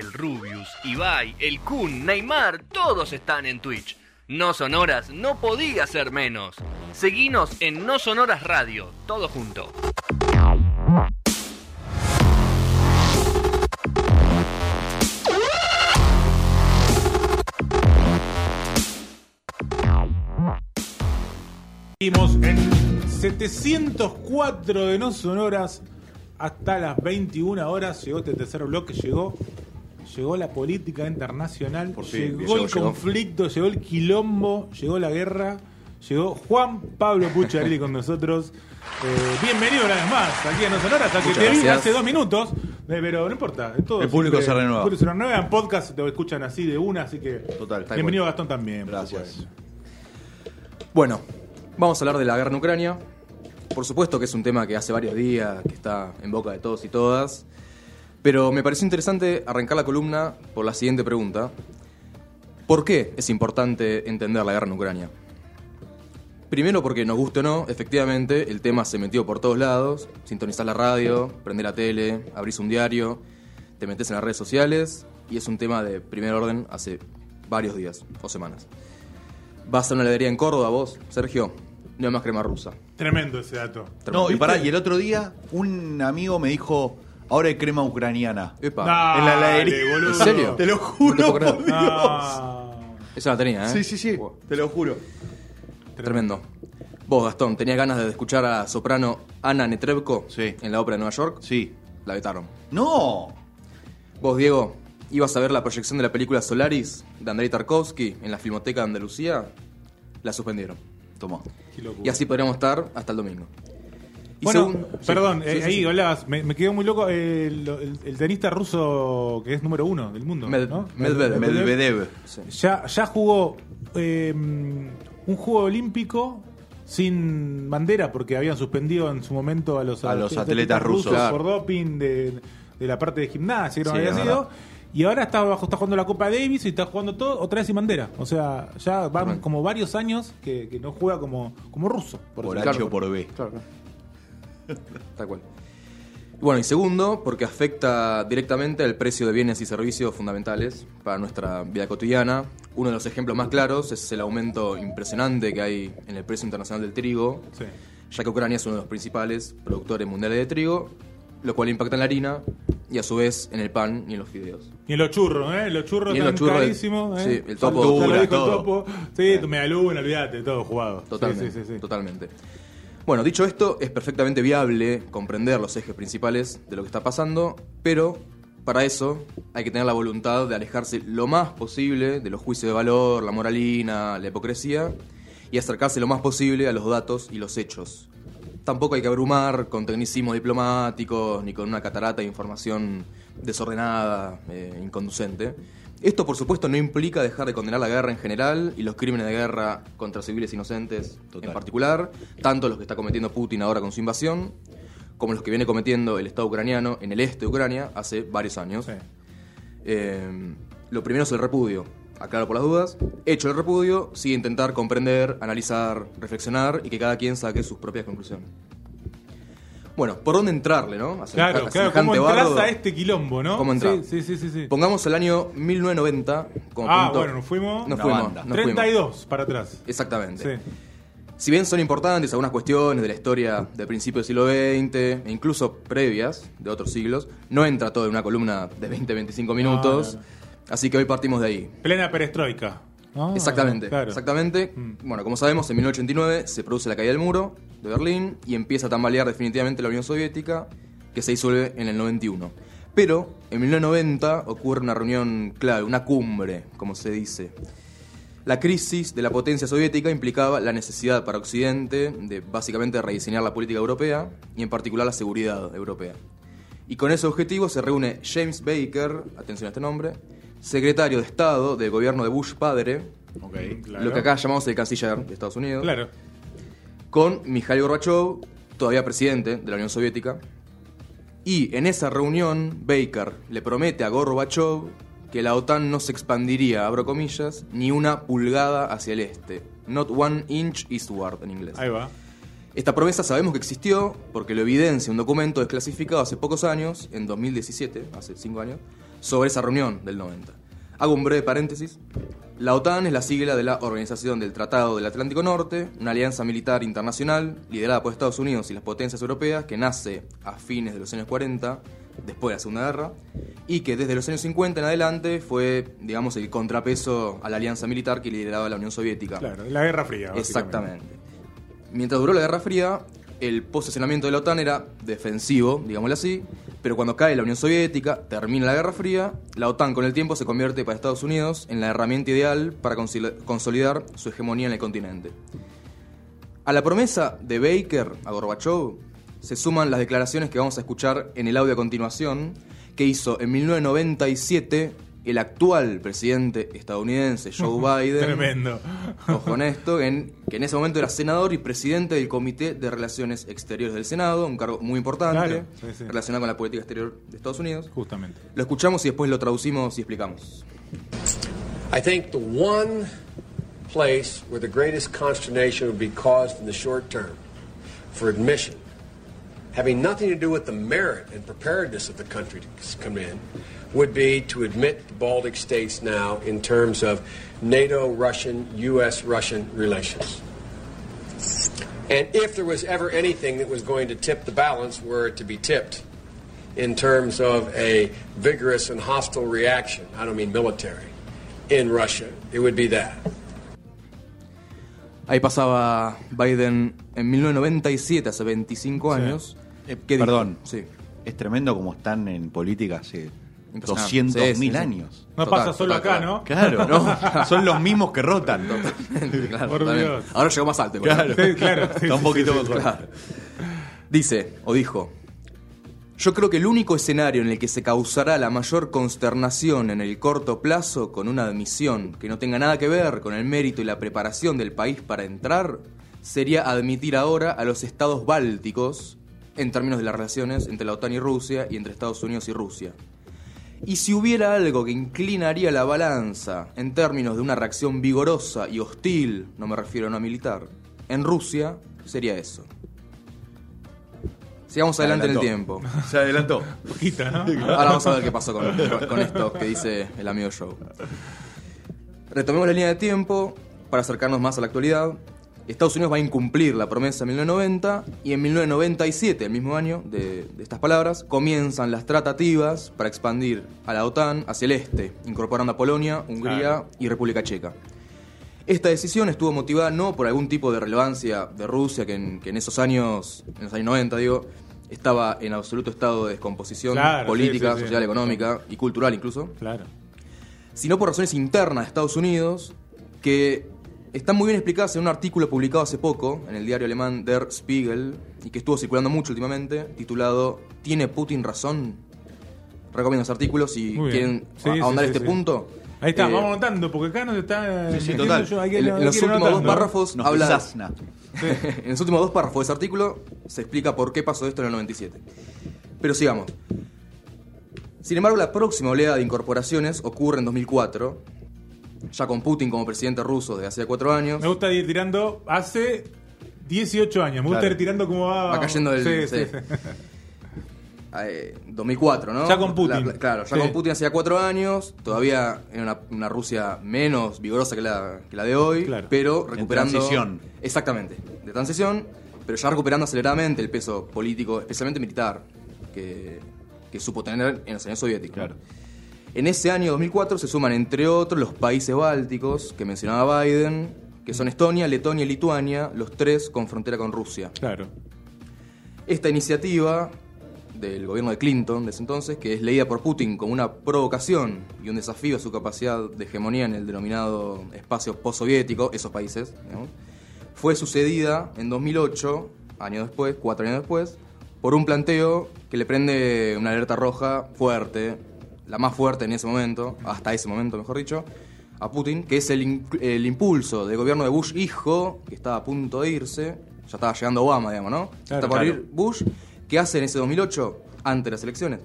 el Rubius, Ibai, el Kun, Neymar, todos están en Twitch. No Sonoras no podía ser menos. Seguinos en No Sonoras Radio, todo junto. En 704 de no sonoras hasta las 21 horas. Llegó este tercer bloque, llegó, llegó la política internacional, Por fin, llegó llegó, el conflicto, llegó el quilombo, llegó la guerra, llegó Juan Pablo Pucciarelli con nosotros. Eh, bienvenido una vez más aquí a No Sonoras, hasta que te vi hace dos minutos, eh, pero no importa. todo El público siempre- se renueva. el público se renueva. En podcast te escuchan así de una, así que Total, tal bienvenido. Gastón también. Gracias. Bueno, vamos a hablar de la guerra en Ucrania. Por supuesto que es un tema que hace varios días, que está en boca de todos y todas. Pero me pareció interesante arrancar la columna por la siguiente pregunta. ¿Por qué es importante entender la guerra en Ucrania? Primero porque nos guste o no, efectivamente, el tema se metió por todos lados. Sintonizás la radio, prendés la tele, abrís un diario, te metes en las redes sociales y es un tema de primer orden hace varios días o semanas. Vas a una heladería en Córdoba, vos, Sergio, no hay más crema rusa. Tremendo ese dato. No, y pará, y el otro día un amigo me dijo, ahora hay crema ucraniana. Epa, Dale, en la heladería. boludo. ¿En serio? Te lo No te juro, creer. por Dios. Ah, esa la tenía, ¿eh? Sí, sí, sí, Wow, te lo juro. Tremendo. Vos, Gastón, ¿tenías ganas de escuchar a soprano Ana Netrebko Sí. en la ópera de Nueva York? Sí. La vetaron. No. Vos, Diego, ibas a ver la proyección de la película Solaris de Andrei Tarkovsky en la Filmoteca de Andalucía. La suspendieron. Qué locura. Y así podríamos estar hasta el domingo. Y Bueno, según- perdón, sí, eh, sí, ahí sí. hablabas, me, me quedó muy loco el, el- el tenista ruso que es número uno del mundo. Med- ¿no? Medvedev. Medvedev. Sí. Ya, ya jugó eh, un juego olímpico sin bandera porque habían suspendido en su momento a los, A los atletas rusos. Claro. por doping de, de la parte de gimnasia, creo que Sí, había sido. Y ahora está, bajo, está jugando la Copa Davis y está jugando todo otra vez sin bandera. O sea, ya van como varios años que, que no juega como, como ruso. Por Por. H o por B. Claro. Tal cual. Bueno, y segundo, porque afecta directamente al precio de bienes y servicios fundamentales para nuestra vida cotidiana. Uno de los ejemplos más claros es el aumento impresionante que hay en el precio internacional del trigo, Sí. ya que Ucrania es uno de los principales productores mundiales de trigo, lo cual impacta en la harina y a su vez en el pan y en los fideos. Y en los churros, ¿eh? Los churros están carísimos. ¿eh? sí, el topo. Factura, dijo el todo. topo. Sí, tu medialuna, olvídate, todo jugado. Totalmente, sí, sí, sí. totalmente. Bueno, dicho esto, es perfectamente viable comprender los ejes principales de lo que está pasando, pero para eso hay que tener la voluntad de alejarse lo más posible de los juicios de valor, la moralina, la hipocresía, y acercarse lo más posible a los datos y los hechos. Tampoco hay que abrumar con tecnicismos diplomáticos ni con una catarata de información desordenada, eh, inconducente. Esto, por supuesto, no implica dejar de condenar la guerra en general y los crímenes de guerra contra civiles inocentes Total. en particular, tanto los que está cometiendo Putin ahora con su invasión, como los que viene cometiendo el Estado ucraniano en el este de Ucrania hace varios años. Sí. Eh, lo primero es el repudio. Aclaro por las dudas. Hecho el repudio, sigue intentar comprender, analizar, reflexionar y que cada quien saque sus propias conclusiones. Bueno, ¿por dónde entrarle, no? A Claro, semeja- claro, ¿cómo entras bardo. a este quilombo, no? ¿Cómo entrar? Sí, sí, sí, sí. Pongamos el año 1990 como Ah, punto. bueno, nos fuimos. Nos fuimos, banda. nos fuimos. 32 para atrás. Exactamente. Sí. Si bien son importantes algunas cuestiones de la historia del principio del siglo XX e incluso previas de otros siglos, no entra todo en una columna de 20-25 minutos. no, no. Así que hoy partimos de ahí. Plena perestroika. ¿No? Exactamente, Claro. exactamente. Mm. Bueno, como sabemos, en 1989 se produce la caída del muro de Berlín y empieza a tambalear definitivamente la Unión Soviética, que se disuelve en el 91. Pero en 1990 ocurre una reunión clave, una cumbre, como se dice. La crisis de la potencia soviética implicaba la necesidad para Occidente de básicamente rediseñar la política europea y en particular la seguridad europea. Y con ese objetivo se reúne James Baker, atención a este nombre, secretario de Estado del gobierno de Bush padre. Claro. lo que acá llamamos el canciller de Estados Unidos, Claro. con Mikhail Gorbachev, todavía presidente de la Unión Soviética. Y en esa reunión, Baker le promete a Gorbachev que la OTAN no se expandiría, abro comillas, ni una pulgada hacia el este. Not one inch eastward en inglés. Ahí va. Esta promesa sabemos que existió porque lo evidencia un documento desclasificado hace pocos años, en 2017, hace cinco años, sobre esa reunión del 90. Hago un breve paréntesis. La OTAN es la sigla de la Organización del Tratado del Atlántico Norte, una alianza militar internacional liderada por Estados Unidos y las potencias europeas que nace a fines de los años 40, después de la Segunda Guerra, y que desde los años 50 en adelante fue, digamos, el contrapeso a la alianza militar que lideraba la Unión Soviética. Claro, la Guerra Fría. Exactamente. Mientras duró la Guerra Fría, el posicionamiento de la OTAN era defensivo, digámoslo así, pero cuando cae la Unión Soviética, termina la Guerra Fría, la OTAN con el tiempo se convierte para Estados Unidos en la herramienta ideal para consoli- consolidar su hegemonía en el continente. A la promesa de Baker a Gorbachev se suman las declaraciones que vamos a escuchar en el audio a continuación, que hizo en 1997 el actual presidente estadounidense Joe Biden. Tremendo. Ojo con esto, en- que en ese momento era senador y presidente del Comité de Relaciones Exteriores del Senado, un cargo muy importante Claro, sí, sí. relacionado con la política exterior de Estados Unidos. Justamente. Lo escuchamos y después lo traducimos y explicamos. I think the one place where the greatest consternation would be caused in the short term for admission, having nothing to do with the merit and preparedness of the country to come in, would be to admit the Baltic states now in terms of NATO Russian, U.S. Russian relations. And if there was ever anything that was going to tip the balance, were it to be tipped in terms of a vigorous and hostile reaction, I don't mean military, in Russia, it would be that. Ahí pasaba Biden en 1997, hace 25 años. Eh, ¿Qué dijo? perdón. Sí. Es tremendo como están en política hace Impresionante. 200 Sí, años. No Total, pasa solo total, acá, ¿no? Claro, No. son los mismos que rotan. Claro, Por. Dios. Ahora llegó más alto. Claro. Sí, claro. sí, Está un poquito sí, sí. mejor. Claro. Dice, o dijo, yo creo que el único escenario en el que se causará la mayor consternación en el corto plazo con una admisión que no tenga nada que ver con el mérito y la preparación del país para entrar sería admitir ahora a los estados bálticos en términos de las relaciones entre la OTAN y Rusia y entre Estados Unidos y Rusia. Y si hubiera algo que inclinaría la balanza en términos de una reacción vigorosa y hostil, no me refiero a una militar, en Rusia, sería eso. Sigamos adelante en el tiempo. Se adelantó. Poquito, ¿no? Ahora vamos a ver qué pasó con, con esto que dice el amigo Joe. Retomemos la línea de tiempo para acercarnos más a la actualidad. Estados Unidos va a incumplir la promesa en 1990 y en 1997, el mismo año de, de estas palabras, comienzan las tratativas para expandir a la OTAN hacia el este, incorporando a Polonia, Hungría Claro. y República Checa. Esta decisión estuvo motivada no por algún tipo de relevancia de Rusia, que en, que en esos años, en los años 90, digo, estaba en absoluto estado de descomposición Claro, política, sí, sí, sí. social, económica y cultural incluso, Claro. sino por razones internas de Estados Unidos que están muy bien explicadas en un artículo publicado hace poco en el diario alemán Der Spiegel y que estuvo circulando mucho últimamente, titulado ¿Tiene Putin razón? Recomiendo ese artículo si quieren Sí, ahondar sí, este sí. punto. Ahí está, Eh, vamos anotando, porque acá nos está. Sí, total. yo, hay que- en, hay en que los últimos dos párrafos Nos habla en los últimos dos párrafos de ese artículo se explica por qué pasó esto en el 97. Pero sigamos. Sin embargo, la próxima oleada de incorporaciones ocurre en 2004, ya con Putin como presidente ruso desde hace cuatro años. Me gusta ir tirando hace 18 años. Me gusta Claro. ir tirando como va. Va cayendo del- Sí, sí, sí. sí. Eh, 2004, ¿no? Ya con Putin. La- la- claro, ya Sí. con Putin hacía cuatro años, todavía era una, una Rusia menos vigorosa que la, que la de hoy, Claro. pero recuperando... transición. Exactamente, de transición, pero ya recuperando aceleradamente el peso político, especialmente militar, que, que supo tener en los años soviéticos. Claro. En ese año 2004 se suman, entre otros, los países bálticos que mencionaba Biden, que son Estonia, Letonia y Lituania, los tres con frontera con Rusia. Claro. Esta iniciativa del gobierno de Clinton de ese entonces, que es leída por Putin como una provocación y un desafío a su capacidad de hegemonía en el denominado espacio postsoviético, esos países, fue sucedida en 2008, años después, cuatro años después, por un planteo que le prende una alerta roja fuerte, la más fuerte en ese momento, hasta ese momento mejor dicho, a Putin, que es el, el impulso del gobierno de Bush hijo, que estaba a punto de irse, ya estaba llegando Obama, digamos, ¿no? Claro, Está por claro. ir Bush, que hace en ese 2008, antes de las elecciones,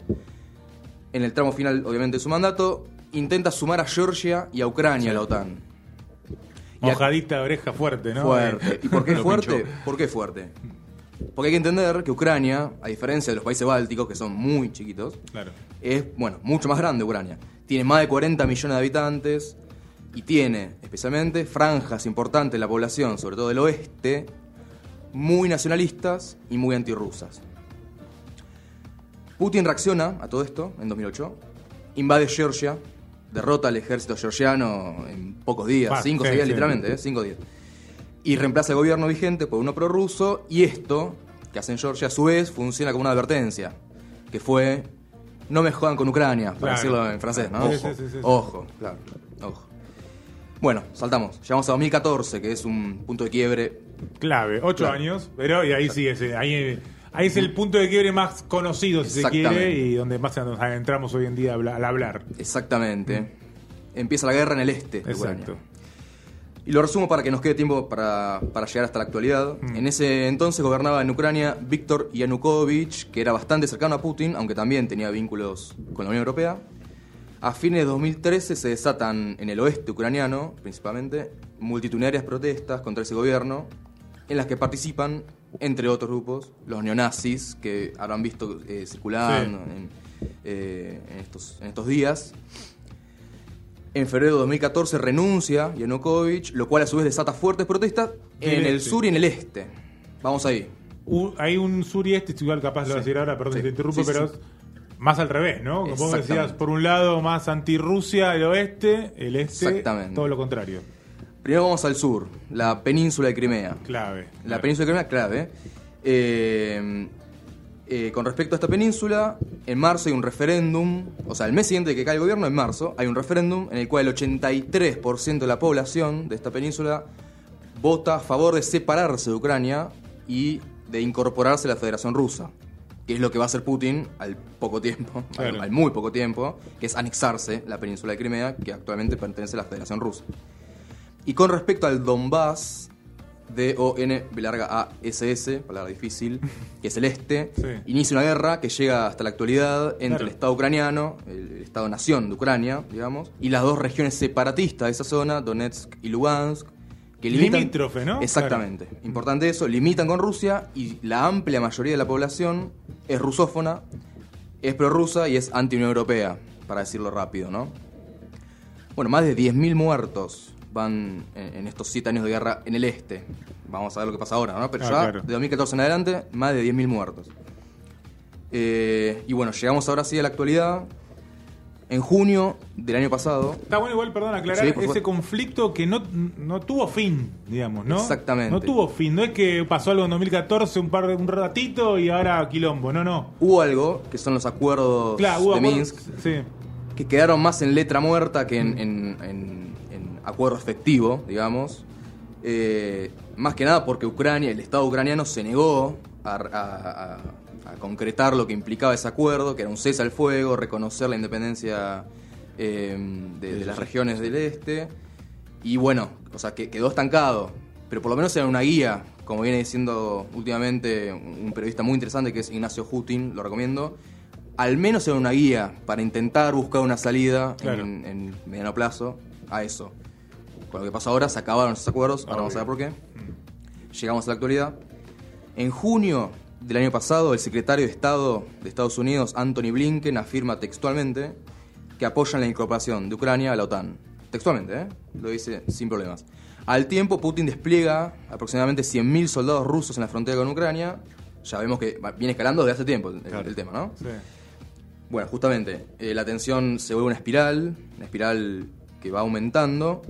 en el tramo final, obviamente, de su mandato, intenta sumar a Georgia y a Ucrania a la OTAN. Mojadita de oreja fuerte, ¿no? Fuerte. ¿Y por qué fuerte? ¿Por qué fuerte? Porque hay que entender que Ucrania, a diferencia de los países bálticos, que son muy chiquitos, Claro. es, bueno, mucho más grande Ucrania. Tiene más de 40 millones de habitantes y tiene, especialmente, franjas importantes de la población, sobre todo del oeste, muy nacionalistas y muy antirrusas. Putin reacciona a todo esto en 2008, invade Georgia, derrota al ejército georgiano en pocos días, Ah, 5 o sí, 6 días sí. literalmente, ¿eh? 5 días. Y reemplaza el gobierno vigente por uno prorruso y esto, que hace en Georgia, a su vez funciona como una advertencia, que fue, no me jodan con Ucrania, para Claro. decirlo en francés, ¿no? Sí, Ojo, sí, sí, sí, ojo, claro, ojo. Bueno, saltamos, llegamos a 2014, que es un punto de quiebre Clave, ocho Claro. años, pero y ahí sí, ese, ahí, ahí es el punto de quiebre más conocido, si se quiere, y donde más nos adentramos hoy en día al hablar. Exactamente. Empieza la guerra en el este de Ucrania. Y lo resumo para que nos quede tiempo para, para llegar hasta la actualidad. En ese entonces gobernaba en Ucrania Víctor Yanukovych, que era bastante cercano a Putin, aunque también tenía vínculos con la Unión Europea. A fines de 2013 se desatan en el oeste ucraniano, principalmente, multitudinarias protestas contra ese gobierno, en las que participan, entre otros grupos, los neonazis, que habrán visto eh, circulando Sí. en, eh, en estos, en estos días. En febrero de 2014 renuncia Yanukovych, lo cual a su vez desata fuertes protestas en el este. sur y en el este. Vamos ahí. U- hay un sur y este, igual capaz lo voy a decir ahora, perdón Sí. si te interrumpo, Sí, sí, pero sí. más al revés, ¿no? Como vos decías, por un lado más anti-Rusia el oeste, el este, Exactamente. todo lo contrario. Primero vamos al sur, la península de Crimea. Clave. La península de Crimea, clave. Eh, eh, con respecto a esta península, en marzo hay un referéndum, o sea, el mes siguiente que cae el gobierno, en marzo, hay un referéndum en el cual el 83% de la población de esta península vota a favor de separarse de Ucrania y de incorporarse a la Federación Rusa, que es lo que va a hacer Putin al poco tiempo, al- al muy poco tiempo, que es anexarse la península de Crimea, que actualmente pertenece a la Federación Rusa. Y con respecto al Donbass, D-O-N, larga A-S-S, palabra difícil, que es el este, Sí. inicia una guerra que llega hasta la actualidad entre Claro. el Estado ucraniano, el, el Estado-nación de Ucrania, digamos, y las dos regiones separatistas de esa zona, Donetsk y Lugansk, que limitan... Limítrofe, ¿no? Exactamente. Importante eso, limitan con Rusia y la amplia mayoría de la población es rusófona, es prorrusa y es anti-Unión Europea, para decirlo rápido, ¿no? Bueno, más de 10.000 muertos van en, en estos 7 años de guerra en el este. Vamos a ver lo que pasa ahora, ¿no? Pero Ah, ya claro. de 2014 en adelante, más de 10.000 muertos. Eh, y bueno, llegamos ahora sí a la actualidad. En junio del año pasado, Está bueno igual, perdón, aclarar Sí, ese favor. conflicto que no, no tuvo fin, digamos, ¿no? Exactamente. No tuvo fin, no es que pasó algo en 2014, un par de, un ratito y ahora quilombo, no, no. hubo algo, que son los acuerdos Claro, de acuerdos- Minsk, Sí. que quedaron más en letra muerta que en, en- en- en acuerdo efectivo, digamos. Eh, más que nada porque Ucrania, el Estado ucraniano se negó a, a- a- a concretar lo que implicaba ese acuerdo, que era un cese al fuego, reconocer la independencia eh, de, de las regiones del este. Y bueno, o sea, que quedó estancado. Pero por lo menos era una guía, como viene diciendo últimamente un periodista muy interesante que es Ignacio Hutin, lo recomiendo. Al menos era una guía para intentar buscar una salida Claro. en, en mediano plazo a eso. Con lo que pasó ahora, se acabaron esos acuerdos, ahora vamos a ver por qué. Llegamos a la actualidad. En junio del año pasado, el secretario de Estado de Estados Unidos, Anthony Blinken, afirma textualmente que apoyan la incorporación de Ucrania a la OTAN. Textualmente, ¿eh? Lo dice sin problemas. Al tiempo, Putin despliega aproximadamente 100.000 soldados rusos en la frontera con Ucrania. Ya vemos que viene escalando desde hace tiempo el, el- el tema, ¿no? sí. Bueno, justamente, eh, la tensión se vuelve una espiral, una espiral que va aumentando,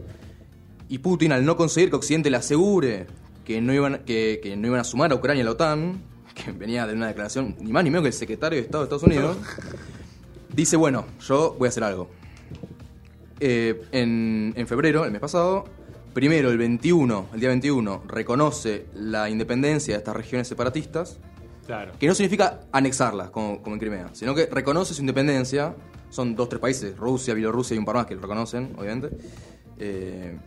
y Putin, al no conseguir que Occidente le asegure que no iban, que, que no iban a sumar a Ucrania a la OTAN, que venía de una declaración ni más ni menos que el secretario de Estado de Estados Unidos, dice, bueno, yo voy a hacer algo. Eh, en, en febrero, el mes pasado, primero el 21, el día 21, reconoce la independencia de estas regiones separatistas, Claro. que no significa anexarlas, como, como en Crimea, sino que reconoce su independencia. Son dos, tres países, Rusia, Bielorrusia y un par más que lo reconocen, obviamente. Eh,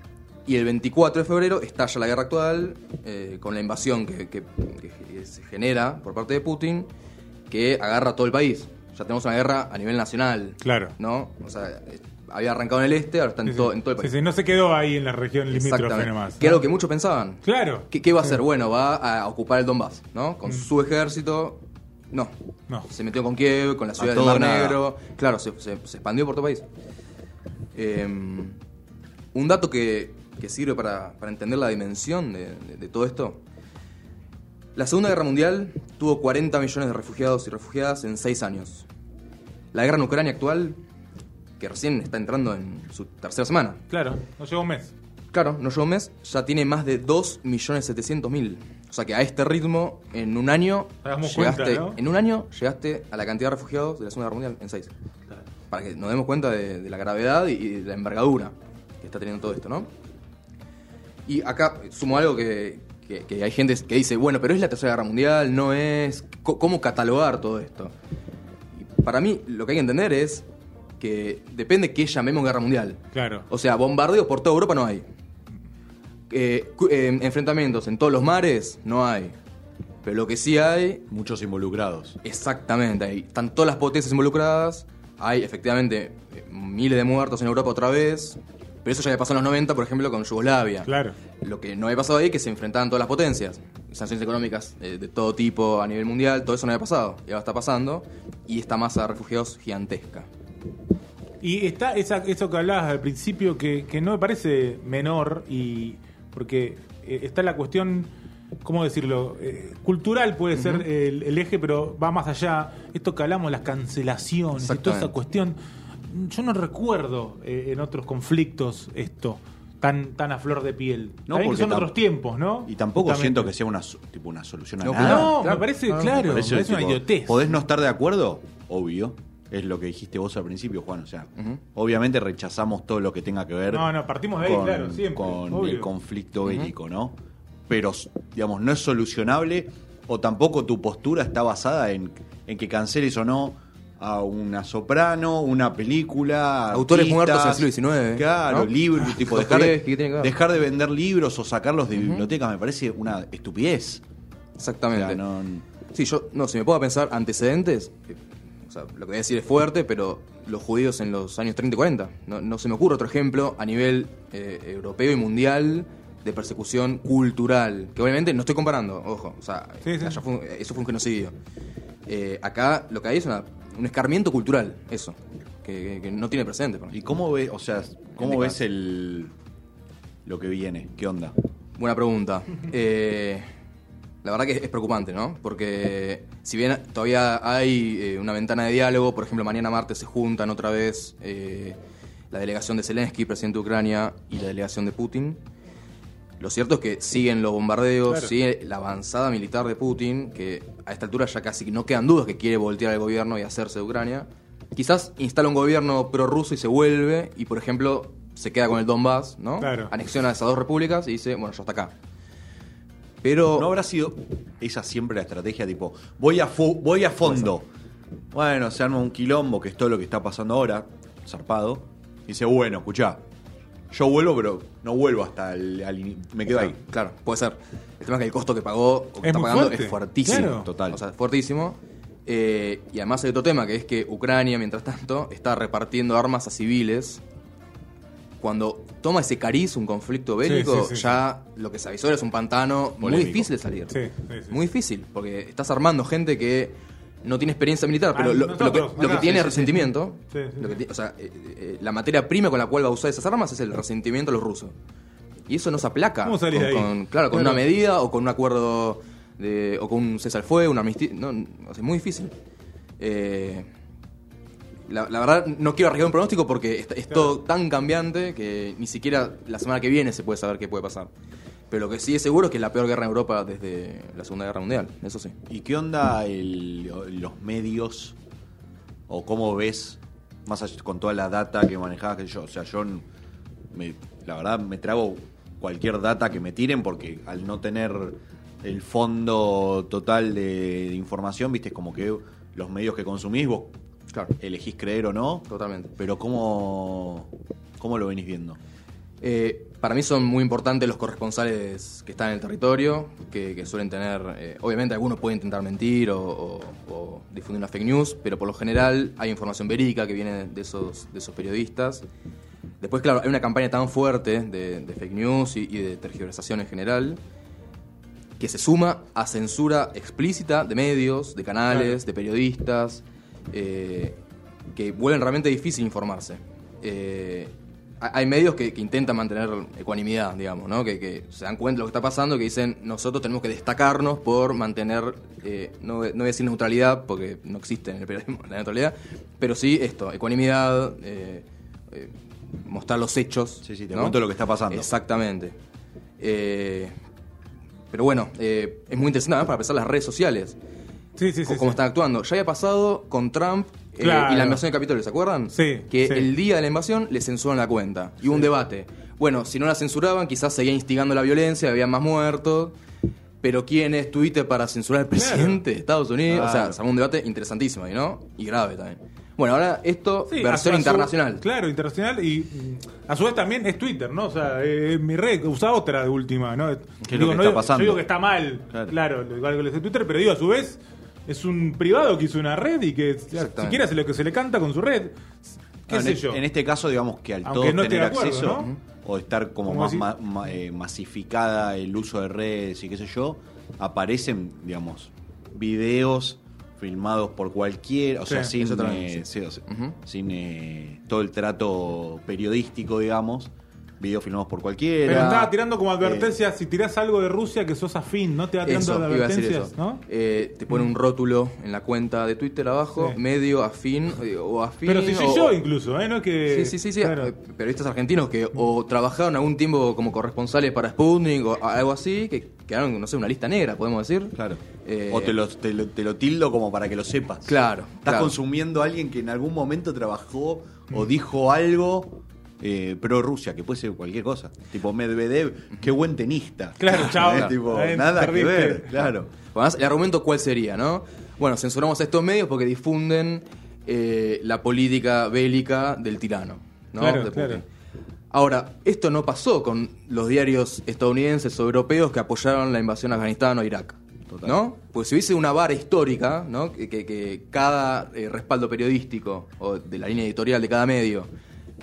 y el 24 de febrero estalla la guerra actual, eh, con la invasión que, que- que se genera por parte de Putin, que agarra a todo el país. Ya tenemos una guerra a nivel nacional. Claro. ¿No? O sea, eh, había arrancado en el este, ahora está en, Sí, todo, sí. en todo el Sí, país. sí, no se quedó ahí en la región limítrofe nomás. Que es ¿no? lo que muchos pensaban. Claro. ¿Qué, qué va a Sí. hacer? Bueno, va a ocupar el Donbass, ¿no? Con su ejército. No. No. Se metió con Kiev, con la ciudad del Mar nada. Negro. Claro, se, se- se expandió por todo el país. Eh, un dato que, que sirve para, para entender la dimensión de, de- de todo esto. La Segunda Guerra Mundial tuvo 40 millones de refugiados y refugiadas en 6 años. La guerra en Ucrania actual, que recién está entrando en su tercera semana, Claro, no llegó un mes. Claro, no lleva un mes, ya tiene más de 2.700.000. O sea que a este ritmo, en un año, Hagamos llegaste, cuenta, ¿no? en un año llegaste a la cantidad de refugiados de la Segunda Guerra Mundial en seis. Para que nos demos cuenta de, de la gravedad y, y de la envergadura que está teniendo todo esto, ¿no? Y acá sumo algo que, que- que hay gente que dice, bueno, pero es la Tercera Guerra Mundial, no es... ¿Cómo catalogar todo esto? Y para mí, lo que hay que entender es que depende qué llamemos Guerra Mundial. Claro. O sea, bombardeos por toda Europa no hay. Eh, eh, enfrentamientos en todos los mares no hay. Pero lo que sí hay, Muchos involucrados. exactamente, hay, están todas las potencias involucradas. Hay efectivamente eh, miles de muertos en Europa otra vez. Pero eso ya había pasado en los 90, por ejemplo, con Yugoslavia. Claro. Lo que no había pasado ahí es que se enfrentaban todas las potencias. Sanciones económicas eh, de todo tipo a nivel mundial, todo eso no había pasado. Y ahora está pasando. Y esta masa de refugiados gigantesca. Y está esa, eso que hablabas al principio que, que no me parece menor y porque eh, está la cuestión, ¿cómo decirlo? Eh, cultural puede ser el, el eje, pero va más allá. Esto que hablamos, las cancelaciones y toda esa cuestión. Yo no recuerdo eh, en otros conflictos esto tan tan a flor de piel. No, También que porque son otros tiempos, ¿no? Y tampoco Justamente. siento que sea una, tipo una solución a No, nada. No, Claro, me parece, claro, claro, me Parece, parece una tipo, idiotez. ¿Podés no estar de acuerdo? Obvio. Es lo que dijiste vos al principio, Juan. O sea, obviamente rechazamos todo lo que tenga que ver No, no, partimos de ahí, con, claro, siempre, con obvio. el conflicto bélico, ¿no? Pero, digamos, no es solucionable o tampoco tu postura está basada en, en que canceles o no a una soprano, una película, Autores artistas, muertos en el siglo XIX, Claro, ¿no? libros, tipo dejar de, Dostoyevsky, ¿qué tiene que ver? dejar de vender libros o sacarlos de bibliotecas me parece una estupidez. O Exactamente. sea, no- Sí, yo, no, si me puedo pensar antecedentes, eh, o sea, lo que voy a decir es fuerte, pero los judíos en los años 30 y 40. No, no se me ocurre otro ejemplo a nivel eh, europeo y mundial de persecución cultural. Que obviamente no estoy comparando, ojo. O sea, Sí, sí. allá fue un- eso fue un genocidio. Eh, acá lo que hay es una- un escarmiento cultural, eso. Que, que- que no tiene para mí. ¿Y cómo ves, o sea, cómo En ves el lo que viene? ¿Qué onda? Buena pregunta. Eh, la verdad que es preocupante, ¿no? Porque si bien todavía hay eh, una ventana de diálogo, por ejemplo, mañana martes se juntan otra vez eh, la delegación de Zelensky, presidente de Ucrania, y la delegación de Putin. Lo cierto es que siguen los bombardeos, Claro. sigue la avanzada militar de Putin, que a esta altura ya casi no quedan dudas que quiere voltear al gobierno y hacerse de Ucrania. Quizás instala un gobierno prorruso y se vuelve, y por ejemplo se queda con el Donbass, ¿no? Claro. Anexiona esas dos repúblicas y dice, bueno, ya está acá. Pero ¿No habrá sido esa siempre la estrategia tipo, voy a, voy a fondo? Bueno, se arma un quilombo, que es todo lo que está pasando ahora, zarpado. Y dice, bueno, escuchá, yo vuelvo, pero no vuelvo hasta el, al ini- me quedo ahí. Claro, puede ser. El tema es que el costo que pagó o que Es está muy pagando fuerte, es fuertísimo. claro. Total. O sea, fuertísimo. Eh, y además hay otro tema, que es que Ucrania, mientras tanto, está repartiendo armas a civiles. Cuando toma ese cariz un conflicto bélico, sí, sí, ya lo que se avisó es un pantano muy Polémico. difícil de salir. Sí, sí, sí. Muy difícil, porque estás armando gente que no tiene experiencia militar, pero Ah, lo, nosotros, lo que, lo que acá, tiene sí, es resentimiento. Sí, sí, Lo que sí. ti- o sea, eh, eh, la materia prima con la cual va a usar esas armas es el resentimiento a los rusos. Y eso no se aplaca. ¿Cómo con, de ahí? con- claro, con una medida o con un acuerdo de, o con un cese al fuego, una amnistía. No, no, o sea, es muy difícil. Eh, la, la verdad, no quiero arriesgar un pronóstico porque es, es todo tan cambiante que ni siquiera la semana que viene se puede saber qué puede pasar. Pero lo que sí es seguro es que es la peor guerra en Europa desde la Segunda Guerra Mundial, eso sí. ¿Y qué onda el- los medios? ¿O cómo ves, más allá, con toda la data que manejabas, que yo? O sea, yo, me- la verdad, me trago cualquier data que me tiren porque al no tener el fondo total de, de información, viste, es como que los medios que consumís, vos Claro, elegís creer o no. totalmente. Pero ¿cómo, cómo lo venís viendo? Eh, para mí son muy importantes los corresponsales que están en el territorio, que, que suelen tener, eh, obviamente algunos pueden intentar mentir o, o- o difundir una fake news, pero por lo general hay información verídica que viene de esos, de esos periodistas. Después, claro, hay una campaña tan fuerte de, de fake news y, y de tergiversación en general que se suma a censura explícita de medios, de canales, de periodistas, eh, que vuelven realmente difícil informarse. Eh, hay medios que, que intentan mantener ecuanimidad, digamos, ¿no? que, que se dan cuenta de lo que está pasando, que dicen nosotros tenemos que destacarnos por mantener, eh, no, no voy a decir neutralidad, porque no existe en el periodismo la neutralidad, pero sí esto, ecuanimidad, eh, eh, mostrar los hechos. Sí, sí, te ¿no? cuento lo que está pasando. Exactamente. Eh, pero bueno, eh, es muy interesante además para pensar las redes sociales. Sí, sí, sí. cómo sí. están actuando. Ya había pasado con Trump eh, y la invasión de Capitolio, ¿se acuerdan? Sí, Que sí. el día de la invasión le censuran la cuenta. Y hubo un debate. Bueno, si no la censuraban, quizás seguía instigando la violencia, había más muertos. Pero ¿quién es Twitter para censurar al presidente de Estados Unidos? O sea, Claro. se armó un debate interesantísimo ahí, ¿no? Y grave también. Bueno, ahora esto, Sí, versión su- internacional. claro, internacional y mm, a su vez también es Twitter, ¿no? O sea, eh, mi red usa otra de última, ¿no? es lo que está digo- pasando? Yo digo que está mal, Claro. claro, igual que lo de Twitter, pero digo, a su vez es un privado que hizo una red y que siquiera hace lo que se le canta con su red. ¿Qué No, sé en, yo? en este caso, digamos que al Aunque todos no tener acuerdo, acceso ¿no? o estar como más ma- ma- eh, masificada el uso de redes y qué sé yo, aparecen, digamos, videos filmados por cualquiera, o Sí, sea, sin, eh, sí. sí, o sea, Ujú. sin eh, todo el trato periodístico, digamos, videos filmados por cualquiera. Pero estaba tirando como Eh, advertencia, si tirás algo de Rusia que sos afín, ¿no? Te va tirando Eso, iba a decir advertencias, eso. ¿no? Eh, te pone un rótulo en la cuenta de Twitter abajo, Sí. medio afín eh, o afín. Pero si soy o- yo incluso, ¿eh? No es que... Sí, sí, sí, sí. claro. eh, Periodistas argentinos que o trabajaron algún tiempo como corresponsales para Sputnik o algo así, que quedaron, no sé, una lista negra, podemos decir. Claro. Eh, o te lo, te, lo, te lo tildo como para que lo sepas. Claro, Estás claro. consumiendo a alguien que en algún momento trabajó o dijo algo eh, pro Rusia, que puede ser cualquier cosa. Tipo Medvedev, qué buen tenista. Claro, chao. Eh, tipo, nada que ver, claro. Además, el argumento cuál sería, ¿no? Bueno, censuramos a estos medios porque difunden eh, la política bélica del tirano, ¿no? Claro, De Putin. claro. Ahora, esto no pasó con los diarios estadounidenses o europeos que apoyaron la invasión a Afganistán o Irak. Total. ¿No? Pues si hubiese una vara histórica, ¿no? Que, que- que cada eh, respaldo periodístico o de la línea editorial de cada medio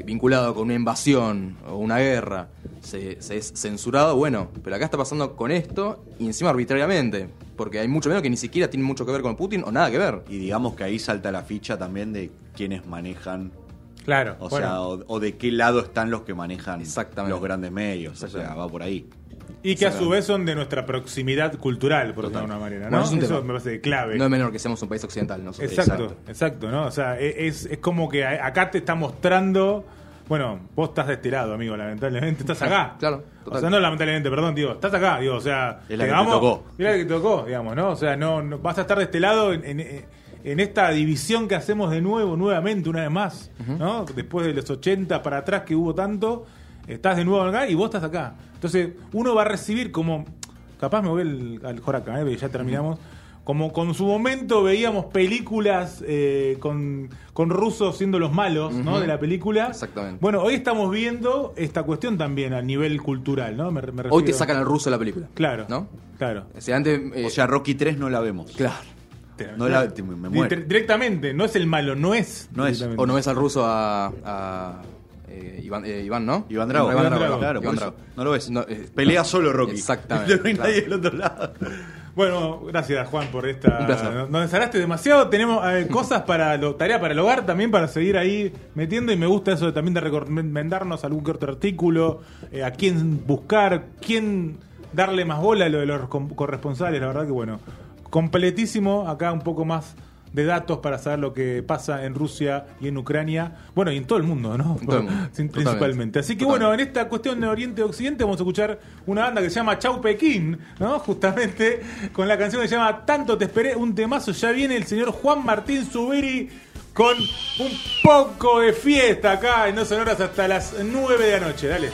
vinculado con una invasión o una guerra se, se es censurado, bueno, pero acá está pasando con esto y encima arbitrariamente, porque hay mucho menos que ni siquiera tiene mucho que ver con Putin o nada que ver. Y digamos que ahí salta la ficha también de quienes manejan, Claro. o bueno. sea, o, o de qué lado están los que manejan Exactamente. los grandes medios. O sea, va por ahí. Y que a su vez son de nuestra proximidad cultural, por decirlo de alguna manera, ¿no? Bueno, es un Eso tema. me parece clave. No es menor que seamos un país occidental nosotros. exacto, Exacto. exacto, ¿no? O sea, e- es, es como que a- acá te está mostrando. Bueno, vos estás de este lado, amigo, lamentablemente. Estás acá. Claro, O sea, no lamentablemente, perdón, digo, estás acá, digo, o sea. Es la que te tocó. Mira la que te tocó, digamos, ¿no? O sea, no, no- vas a estar de este lado en, en- en esta división que hacemos de nuevo, nuevamente, una vez más, ¿no? Después de los 80 para atrás que hubo tanto, estás de nuevo acá y vos estás acá. Entonces, uno va a recibir como. Capaz me voy al, al Joraca, ¿eh? porque ya terminamos. Como con su momento veíamos películas eh, con, con rusos siendo los malos, ¿no? De la película. Exactamente. Bueno, hoy estamos viendo esta cuestión también a nivel cultural, ¿no? Me, me Hoy te sacan al ruso de la película. Claro. ¿No? Claro. O sea, antes. eh, O sea, Rocky 3 no la vemos. claro. No la- me muero. Dire- Directamente, no es el malo, no es. No es. O no ves al ruso a. a, eh, Iván, eh, Iván, ¿no? Iván Drago, Iván Drago, claro, Iván. Drago. No lo ves. No, eh, Pelea solo Rocky. Exactamente, no hay claro. nadie del otro lado. Bueno, gracias Juan por esta. Un placer. Nos demasiado. Tenemos eh, cosas para lo, tarea para el hogar también para seguir ahí metiendo y me gusta eso de, también de recomendarnos algún que otro artículo, eh, a quién buscar, quién darle más bola a lo de los corresponsales. La verdad que bueno, completísimo. Acá un poco más de datos para saber lo que pasa en Rusia y en Ucrania. Bueno, y en todo el mundo, ¿no? Totalmente. Principalmente. Así que Totalmente. bueno, en esta cuestión de Oriente-Occidente vamos a escuchar una banda que se llama Chau Pekín, ¿no? Justamente con la canción que se llama Tanto te esperé, un temazo. Ya viene el señor Juan Martín Zubiri con un poco de fiesta acá en Dos Sonoras hasta las 9 de la noche. Dale.